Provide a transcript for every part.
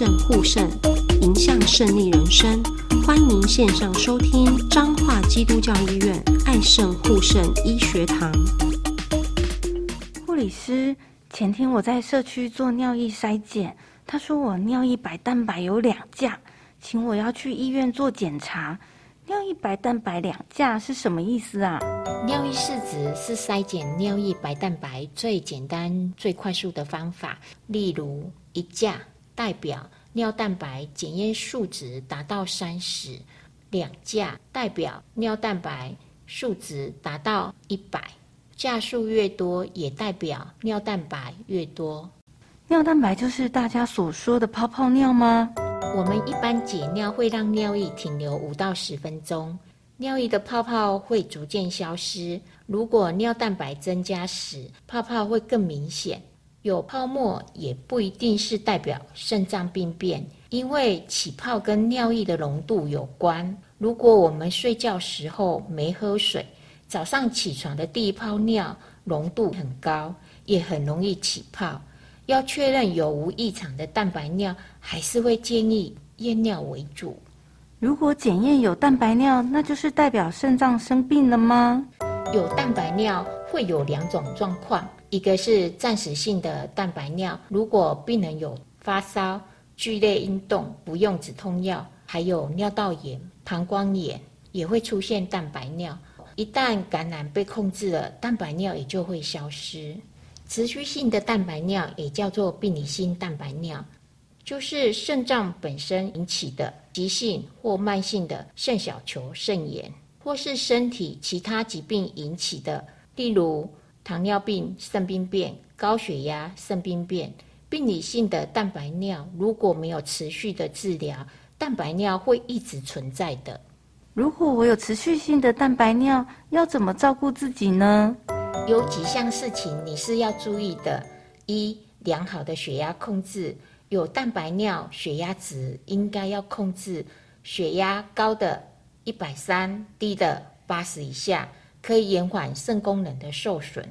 肾护肾，迎向胜利人生。欢迎线上收听彰化基督教医院爱肾护肾医学堂。护理师，前天我在社区做尿液筛检，他说我尿液白蛋白有两价，请我要去医院做检查。尿液白蛋白两价是什么意思啊？尿液试纸是筛检尿液白蛋白最简单、最快速的方法。例如，一价代表尿蛋白检验数值达到三十，两价代表尿蛋白数值达到一百。价数越多，也代表尿蛋白越多。尿蛋白就是大家所说的泡泡尿吗？我们一般解尿会让尿液停留五到十分钟，尿液的泡泡会逐渐消失。如果尿蛋白增加时，泡泡会更明显。有泡沫也不一定是代表肾脏病变，因为起泡跟尿液的浓度有关。如果我们睡觉时候没喝水，早上起床的第一泡尿浓度很高，也很容易起泡。要确认有无异常的蛋白尿，还是会建议验尿为主。如果检验有蛋白尿，那就是代表肾脏生病了吗？有蛋白尿会有两种状况，一个是暂时性的蛋白尿，如果病人有发烧、剧烈运动，不用止痛药，还有尿道炎、膀胱炎，也会出现蛋白尿。一旦感染被控制了，蛋白尿也就会消失。持续性的蛋白尿也叫做病理性蛋白尿，就是肾脏本身引起的急性或慢性的肾小球肾炎，或是身体其他疾病引起的，例如糖尿病肾病变、高血压肾病变。病理性的蛋白尿如果没有持续的治疗，蛋白尿会一直存在的。如果我有持续性的蛋白尿，要怎么照顾自己呢？有几项事情你是要注意的：一、良好的血压控制，有蛋白尿，血压值应该要控制血压高的一百三，低的八十以下，可以延缓肾功能的受损。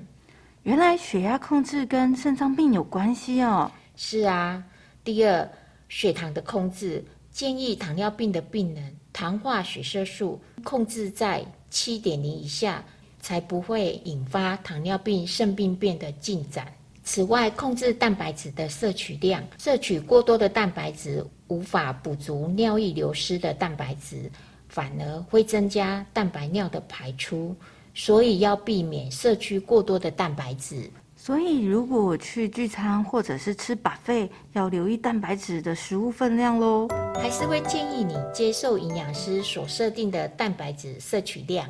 原来血压控制跟肾脏病有关系哦。是啊。第二，血糖的控制，建议糖尿病的病人，糖化血色素控制在七点零以下。才不会引发糖尿病肾病变的进展。此外，控制蛋白质的摄取量，摄取过多的蛋白质无法补足尿液流失的蛋白质，反而会增加蛋白尿的排出。所以要避免摄取过多的蛋白质。所以，如果我去聚餐或者是吃 buffet，要留意蛋白质的食物分量喽。还是会建议你接受营养师所设定的蛋白质摄取量。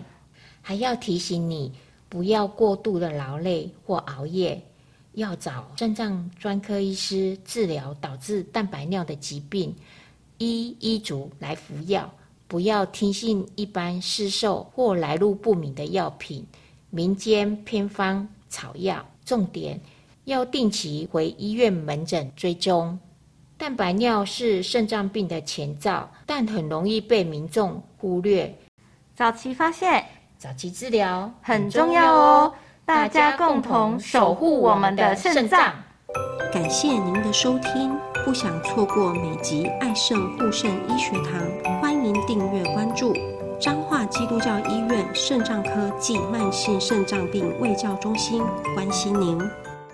还要提醒你，不要过度的劳累或熬夜，要找肾脏专科医师治疗导致蛋白尿的疾病，依医嘱来服药，不要听信一般市售或来路不明的药品、民间偏方草药。重点要定期回医院门诊追踪。蛋白尿是肾脏病的前兆，但很容易被民众忽略。早期发现。早期治疗很重要哦，大家共同守护我们的肾脏。感谢您的收听，不想错过每集爱肾护肾医学堂，注彰化基督教医院肾脏科暨慢性肾脏病卫教中心，关心您。